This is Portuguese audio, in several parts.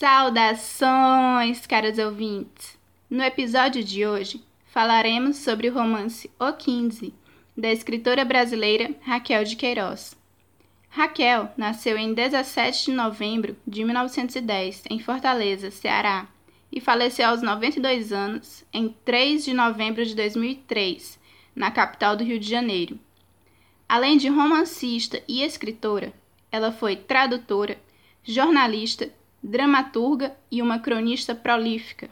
Saudações, caros ouvintes! No episódio de hoje falaremos sobre o romance O 15, da escritora brasileira Raquel de Queiroz. Raquel nasceu em 17 de novembro de 1910 em Fortaleza, Ceará, e faleceu aos 92 anos em 3 de novembro de 2003, na capital do Rio de Janeiro. Além de romancista e escritora, ela foi tradutora, jornalista, dramaturga e uma cronista prolífica.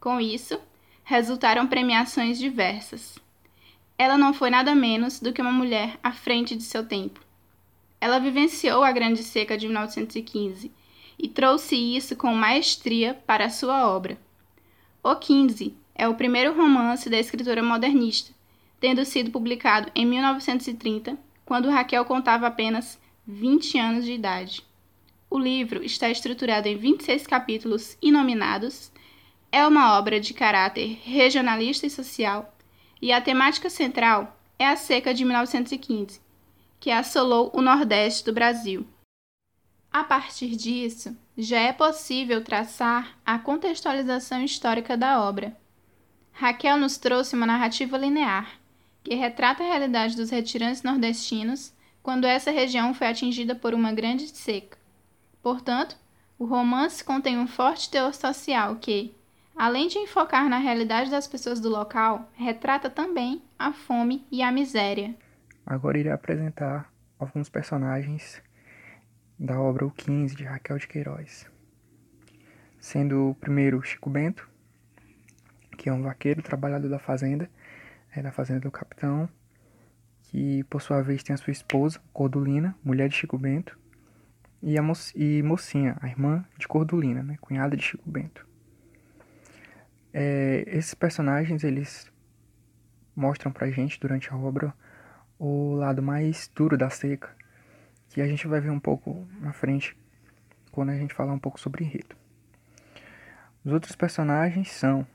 Com isso, resultaram premiações diversas. Ela não foi nada menos do que uma mulher à frente de seu tempo. Ela vivenciou a Grande Seca de 1915 e trouxe isso com maestria para a sua obra. O 15 é o primeiro romance da escritora modernista, tendo sido publicado em 1930, quando Raquel contava apenas 20 anos de idade. O livro está estruturado em 26 capítulos inominados, é uma obra de caráter regionalista e social, e a temática central é a seca de 1915, que assolou o Nordeste do Brasil. A partir disso, já é possível traçar a contextualização histórica da obra. Raquel nos trouxe uma narrativa linear, que retrata a realidade dos retirantes nordestinos quando essa região foi atingida por uma grande seca. Portanto, o romance contém um forte teor social que, além de enfocar na realidade das pessoas do local, retrata também a fome e a miséria. Agora irei apresentar alguns personagens da obra O 15 de Raquel de Queiroz. Sendo o primeiro Chico Bento, que é um vaqueiro trabalhador da fazenda, é da fazenda do capitão, que por sua vez tem a sua esposa, Cordulina, mulher de Chico Bento, e a mo Mocinha, a irmã de Cordulina, né, cunhada de Chico Bento. É, esses personagens eles mostram pra gente durante a obra o lado mais duro da seca, que a gente vai ver um pouco na frente quando a gente falar um pouco sobre enredo. Os outros personagens são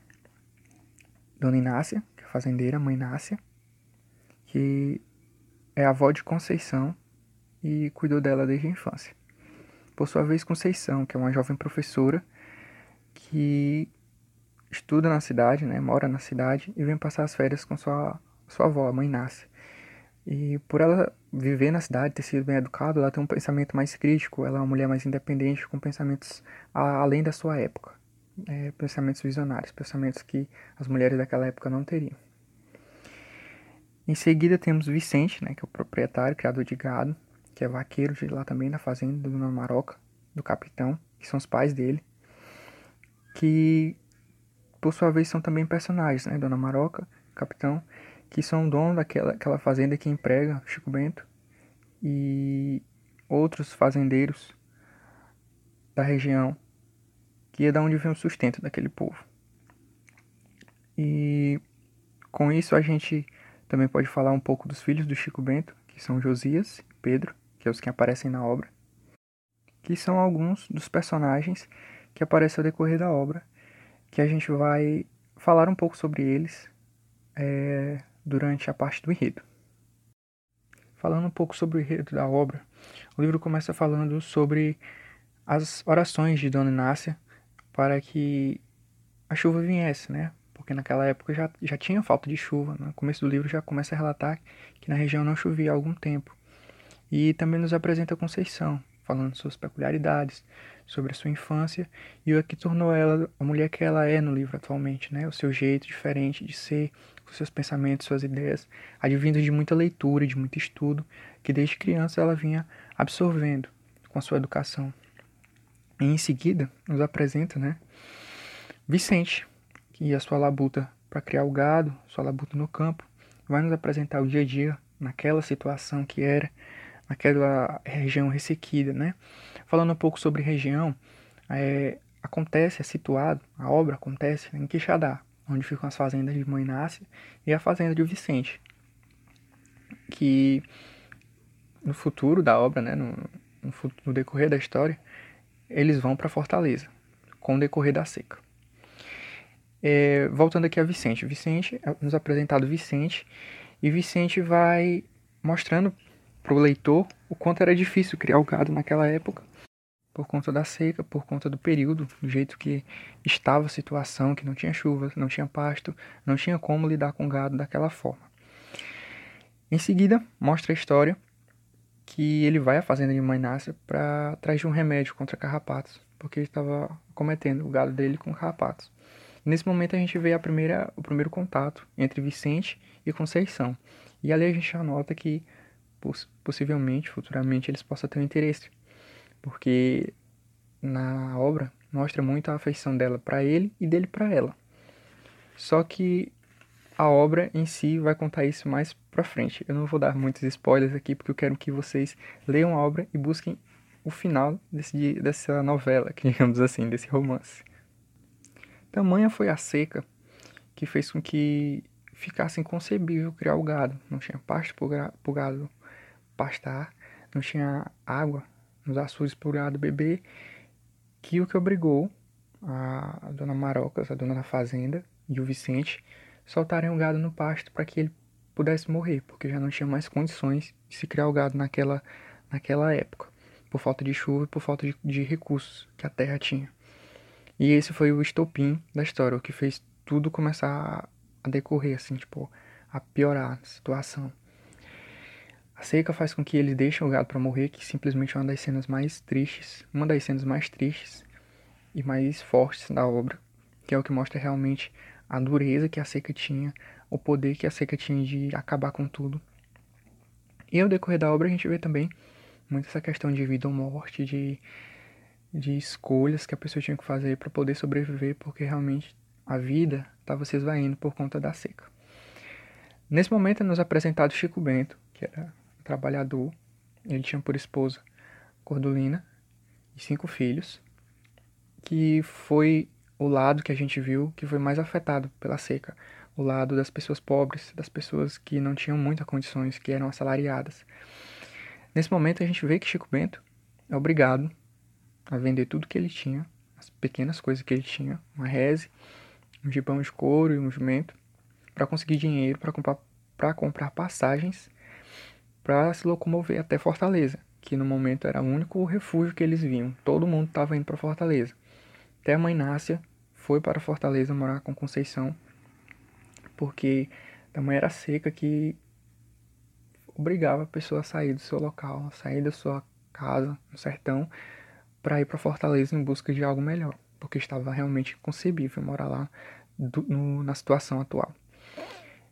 Dona Inácia, que é fazendeira, mãe Inácia, que é avó de Conceição e cuidou dela desde a infância. Por sua vez, Conceição, que é uma jovem professora que estuda na cidade, né, mora na cidade e vem passar as férias com sua, sua avó, a mãe Inácia. E por ela viver na cidade, ter sido bem educada, ela tem um pensamento mais crítico, ela é uma mulher mais independente, com pensamentos além da sua época. É, pensamentos visionários, pensamentos que as mulheres daquela época não teriam. Em seguida temos Vicente, né, que é o proprietário, criador de gado, que é vaqueiro de lá também na fazenda do Dona Maroca, do capitão, que são os pais dele, que por sua vez são também personagens, né, Dona Maroca, capitão, que são dono daquela aquela fazenda que emprega Chico Bento e outros fazendeiros da região, que é da onde vem o sustento daquele povo. E com isso a gente também pode falar um pouco dos filhos do Chico Bento, que são Josias e Pedro, que é os que aparecem na obra, que são alguns dos personagens que aparecem ao decorrer da obra, que a gente vai falar um pouco sobre eles é, durante a parte do enredo. Falando um pouco sobre o enredo da obra, o livro começa falando sobre as orações de Dona Inácia para que a chuva viesse, né? Porque naquela época já, já tinha falta de chuva. No começo do livro já começa a relatar que na região não chovia há algum tempo. E também nos apresenta Conceição, falando suas peculiaridades, sobre a sua infância e o que tornou ela a mulher que ela é no livro atualmente, né? O seu jeito diferente de ser, os seus pensamentos, suas ideias, advindo de muita leitura, de muito estudo, que desde criança ela vinha absorvendo com a sua educação. E em seguida, nos apresenta, né, Vicente, que a sua labuta para criar o gado, sua labuta no campo, vai nos apresentar o dia a dia naquela situação que era naquela região ressequida, né? Falando um pouco sobre região, é, acontece, é situado, a obra acontece em Quixadá, onde ficam as fazendas de Mãe Nácia e a fazenda de Vicente, que no futuro da obra, né, no, no, no decorrer da história, eles vão para Fortaleza, com o decorrer da seca. É, voltando aqui a Vicente, Vicente, é nos apresentado Vicente, e Vicente vai mostrando para o leitor o quanto era difícil criar o gado naquela época por conta da seca, por conta do período, do jeito que estava a situação, que não tinha chuva, não tinha pasto, não tinha como lidar com o gado daquela forma. Em seguida, mostra a história que ele vai à fazenda de Mãe Nácia para atrás de um remédio contra carrapatos, porque ele estava cometendo o gado dele com carrapatos. Nesse momento a gente vê a primeira, o primeiro contato entre Vicente e Conceição. E ali a gente já nota que possivelmente, futuramente, eles possam ter um interesse. Porque na obra mostra muito a afeição dela para ele e dele para ela. Só que a obra em si vai contar isso mais pra frente. Eu não vou dar muitos spoilers aqui porque eu quero que vocês leiam a obra e busquem o final desse, dessa novela, digamos assim, desse romance. Tamanha foi a seca que fez com que ficasse inconcebível criar o gado. Não tinha pasto para o gado pastar, não tinha água nos açudes para o gado beber, que o que obrigou a dona Marocas, a dona da fazenda, e o Vicente soltarem o gado no pasto para que ele pudesse morrer, porque já não tinha mais condições de se criar o gado naquela, naquela época, por falta de chuva e por falta de, de recursos que a terra tinha. E esse foi o estopim da história, o que fez tudo começar a decorrer, assim, tipo, a piorar a situação. A seca faz com que eles deixem o gado para morrer, que simplesmente é uma das cenas mais tristes, uma das cenas mais tristes e mais fortes da obra, que é o que mostra realmente a dureza que a seca tinha, o poder que a seca tinha de acabar com tudo. E ao decorrer da obra a gente vê também muito essa questão de vida ou morte, de, de escolhas que a pessoa tinha que fazer para poder sobreviver, porque realmente a vida estava se esvaindo por conta da seca. Nesse momento é nos apresentado Chico Bento, que era trabalhador. Ele tinha por esposa Cordolina e cinco filhos, que foi o lado que a gente viu que foi mais afetado pela seca, o lado das pessoas pobres, das pessoas que não tinham muitas condições, que eram assalariadas. Nesse momento a gente vê que Chico Bento é obrigado a vender tudo que ele tinha, as pequenas coisas que ele tinha, uma reze, um gibão de couro e um jumento, para conseguir dinheiro para comprar, para comprar passagens para se locomover até Fortaleza, que no momento era o único refúgio que eles viam. Todo mundo estava indo para Fortaleza. Até a mãe Nácia foi para Fortaleza morar com Conceição, porque a mãe era seca que obrigava a pessoa a sair do seu local, a sair da sua casa, no sertão, para ir para Fortaleza em busca de algo melhor porque estava realmente inconcebível morar lá do, no, na situação atual.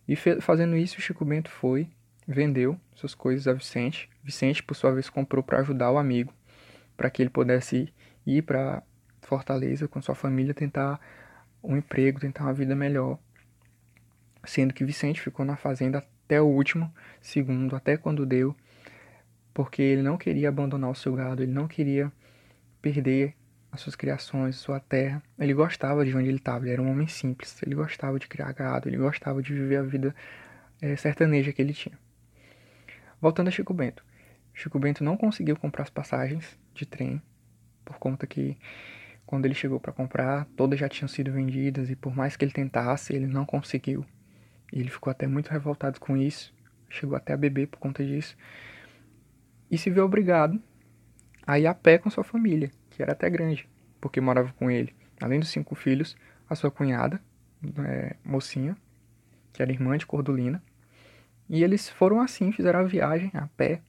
E fazendo isso, Chico Bento foi, vendeu suas coisas a Vicente. Vicente, por sua vez, comprou para ajudar o amigo, para que ele pudesse ir para Fortaleza com sua família, tentar um emprego, tentar uma vida melhor. Sendo que Vicente ficou na fazenda até o último segundo, até quando deu, porque ele não queria abandonar o seu gado, ele não queria perder as suas criações, sua terra. Ele gostava de onde ele estava, ele era um homem simples, ele gostava de criar gado, ele gostava de viver a vida é, sertaneja que ele tinha. Voltando a Chico Bento. Chico Bento não conseguiu comprar as passagens de trem, por conta que quando ele chegou para comprar, todas já tinham sido vendidas e por mais que ele tentasse, ele não conseguiu. E ele ficou até muito revoltado com isso, chegou até a beber por conta disso. E se viu obrigado a ir a pé com sua família que era até grande, porque morava com ele, além dos cinco filhos, a sua cunhada, é, mocinha, que era irmã de Cordulina. E eles foram assim, fizeram a viagem a pé,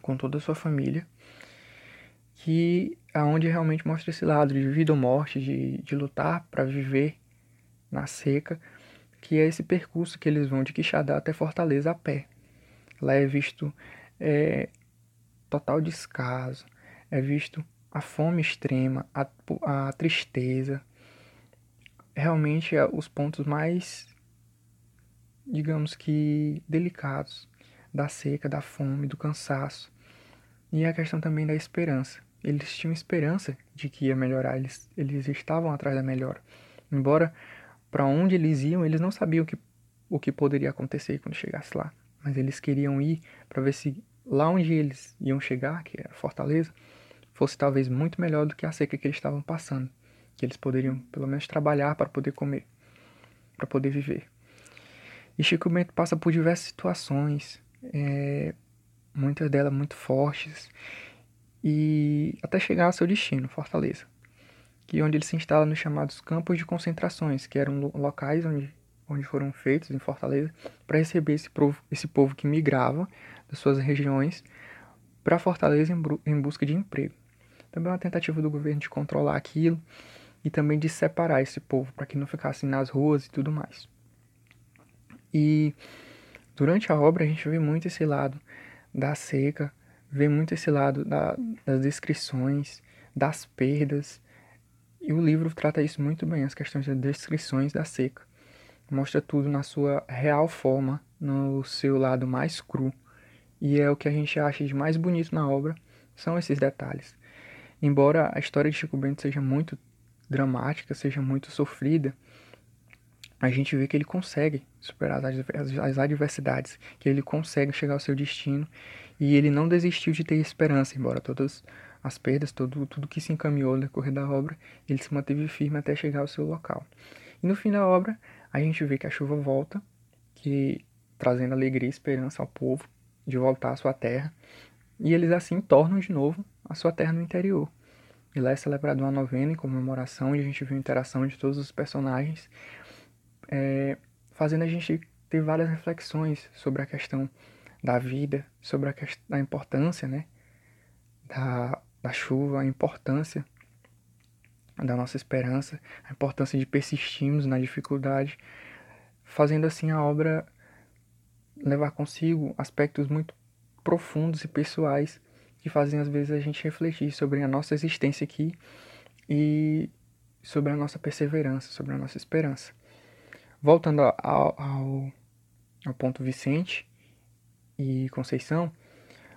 com toda a sua família, que aonde realmente mostra esse lado de vida ou morte, de, de lutar para viver na seca, que é esse percurso que eles vão de Quixadá até Fortaleza a pé. Lá é visto é, total descaso, é visto a fome extrema, a, a tristeza, realmente é os pontos mais, digamos que, delicados da seca, da fome, do cansaço. E a questão também da esperança. Eles tinham esperança de que ia melhorar, eles, eles estavam atrás da melhora. Embora para onde eles iam, eles não sabiam o que, o que poderia acontecer quando chegasse lá. Mas eles queriam ir para ver se lá onde eles iam chegar, que era Fortaleza, fosse talvez muito melhor do que a seca que eles estavam passando, que eles poderiam pelo menos trabalhar para poder comer, para poder viver. E Chico Bento passa por diversas situações, é, muitas delas muito fortes, e até chegar ao seu destino, Fortaleza, que é onde ele se instala nos chamados campos de concentrações, que eram locais onde, onde foram feitos em Fortaleza para receber esse povo, esse povo que migrava das suas regiões para Fortaleza em, em busca de emprego. Também uma tentativa do governo de controlar aquilo e também de separar esse povo para que não ficasse nas ruas e tudo mais. E durante a obra a gente vê muito esse lado da seca, vê muito esse lado da, das descrições, das perdas. E o livro trata isso muito bem, as questões das descrições da seca. Mostra tudo na sua real forma, no seu lado mais cru. E é o que a gente acha de mais bonito na obra, são esses detalhes. Embora a história de Chico Bento seja muito dramática, seja muito sofrida, a gente vê que ele consegue superar as, as adversidades, que ele consegue chegar ao seu destino e ele não desistiu de ter esperança, embora todas as perdas, todo, tudo que se encaminhou no decorrer da obra, ele se manteve firme até chegar ao seu local. E no fim da obra, a gente vê que a chuva volta, que trazendo alegria e esperança ao povo de voltar à sua terra, e eles assim tornam de novo a sua terra no interior. E lá é celebrada uma novena em comemoração, e a gente vê a interação de todos os personagens, é, fazendo a gente ter várias reflexões sobre a questão da vida, sobre a, a importância né, da, da chuva, a importância da nossa esperança, a importância de persistirmos na dificuldade, fazendo assim a obra levar consigo aspectos muito profundos e pessoais que fazem às vezes a gente refletir sobre a nossa existência aqui e sobre a nossa perseverança, sobre a nossa esperança. Voltando ao, ao, ao ponto Vicente, e Conceição,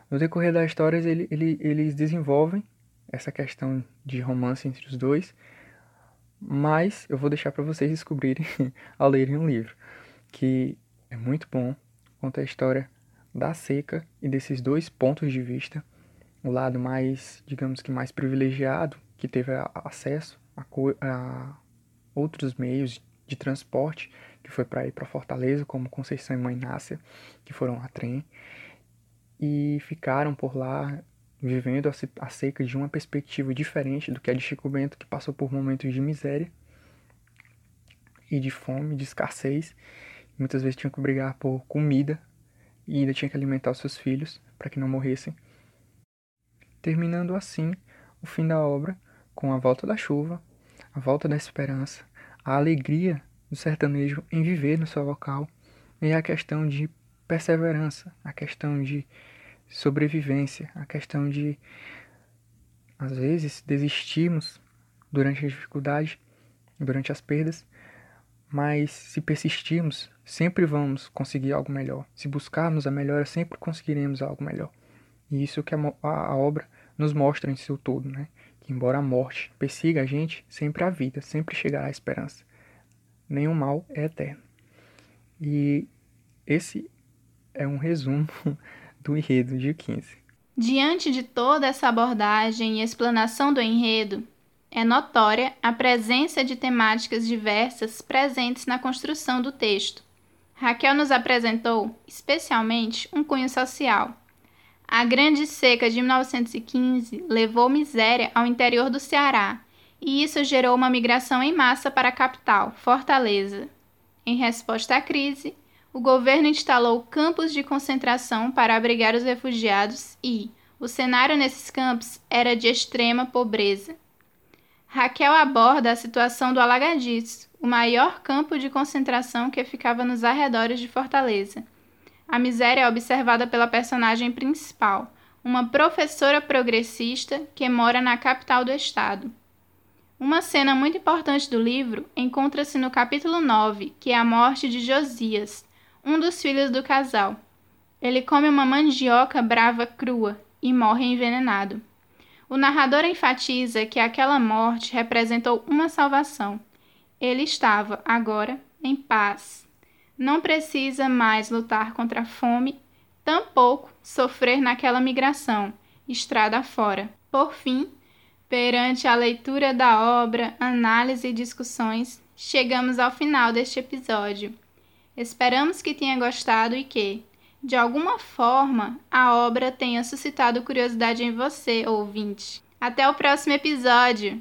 no decorrer das histórias ele, ele, eles desenvolvem essa questão de romance entre os dois, mas eu vou deixar para vocês descobrirem ao lerem um livro, que é muito bom, conta a história da seca e desses dois pontos de vista, o lado mais, digamos que mais privilegiado, que teve acesso a, a outros meios de transporte, que foi para ir para Fortaleza, como Conceição e Mãe Nácia, que foram a trem, e ficaram por lá vivendo a seca de uma perspectiva diferente do que a de Chico Bento, que passou por momentos de miséria e de fome, de escassez. Muitas vezes tinha que brigar por comida e ainda tinha que alimentar os seus filhos para que não morressem. Terminando assim o fim da obra com a volta da chuva, a volta da esperança, a alegria do sertanejo em viver no seu local e a questão de perseverança, a questão de sobrevivência, a questão de às vezes desistirmos durante a dificuldade, durante as perdas, mas se persistirmos, sempre vamos conseguir algo melhor. Se buscarmos a melhora, sempre conseguiremos algo melhor. E isso que a, a, a obra nos mostra em seu todo, né? Que embora a morte persiga a gente, sempre a vida, sempre chegará a esperança nenhum mal é eterno. E esse é um resumo do enredo de 15. Diante de toda essa abordagem e explanação do enredo, é notória a presença de temáticas diversas presentes na construção do texto. Raquel nos apresentou, especialmente, um cunho social. A Grande Seca de 1915 levou miséria ao interior do Ceará e isso gerou uma migração em massa para a capital, Fortaleza. Em resposta à crise, o governo instalou campos de concentração para abrigar os refugiados e o cenário nesses campos era de extrema pobreza. Raquel aborda a situação do Alagadiço, o maior campo de concentração que ficava nos arredores de Fortaleza. A miséria é observada pela personagem principal, uma professora progressista que mora na capital do estado. Uma cena muito importante do livro encontra-se no capítulo 9, que é a morte de Josias, um dos filhos do casal. Ele come uma mandioca brava crua e morre envenenado. O narrador enfatiza que aquela morte representou uma salvação. Ele estava, agora, em paz. Não precisa mais lutar contra a fome, tampouco sofrer naquela migração, estrada fora. Por fim, Perante a leitura da obra, análise e discussões, chegamos ao final deste episódio. Esperamos que tenha gostado e que, de alguma forma, a obra tenha suscitado curiosidade em você, ouvinte. Até o próximo episódio!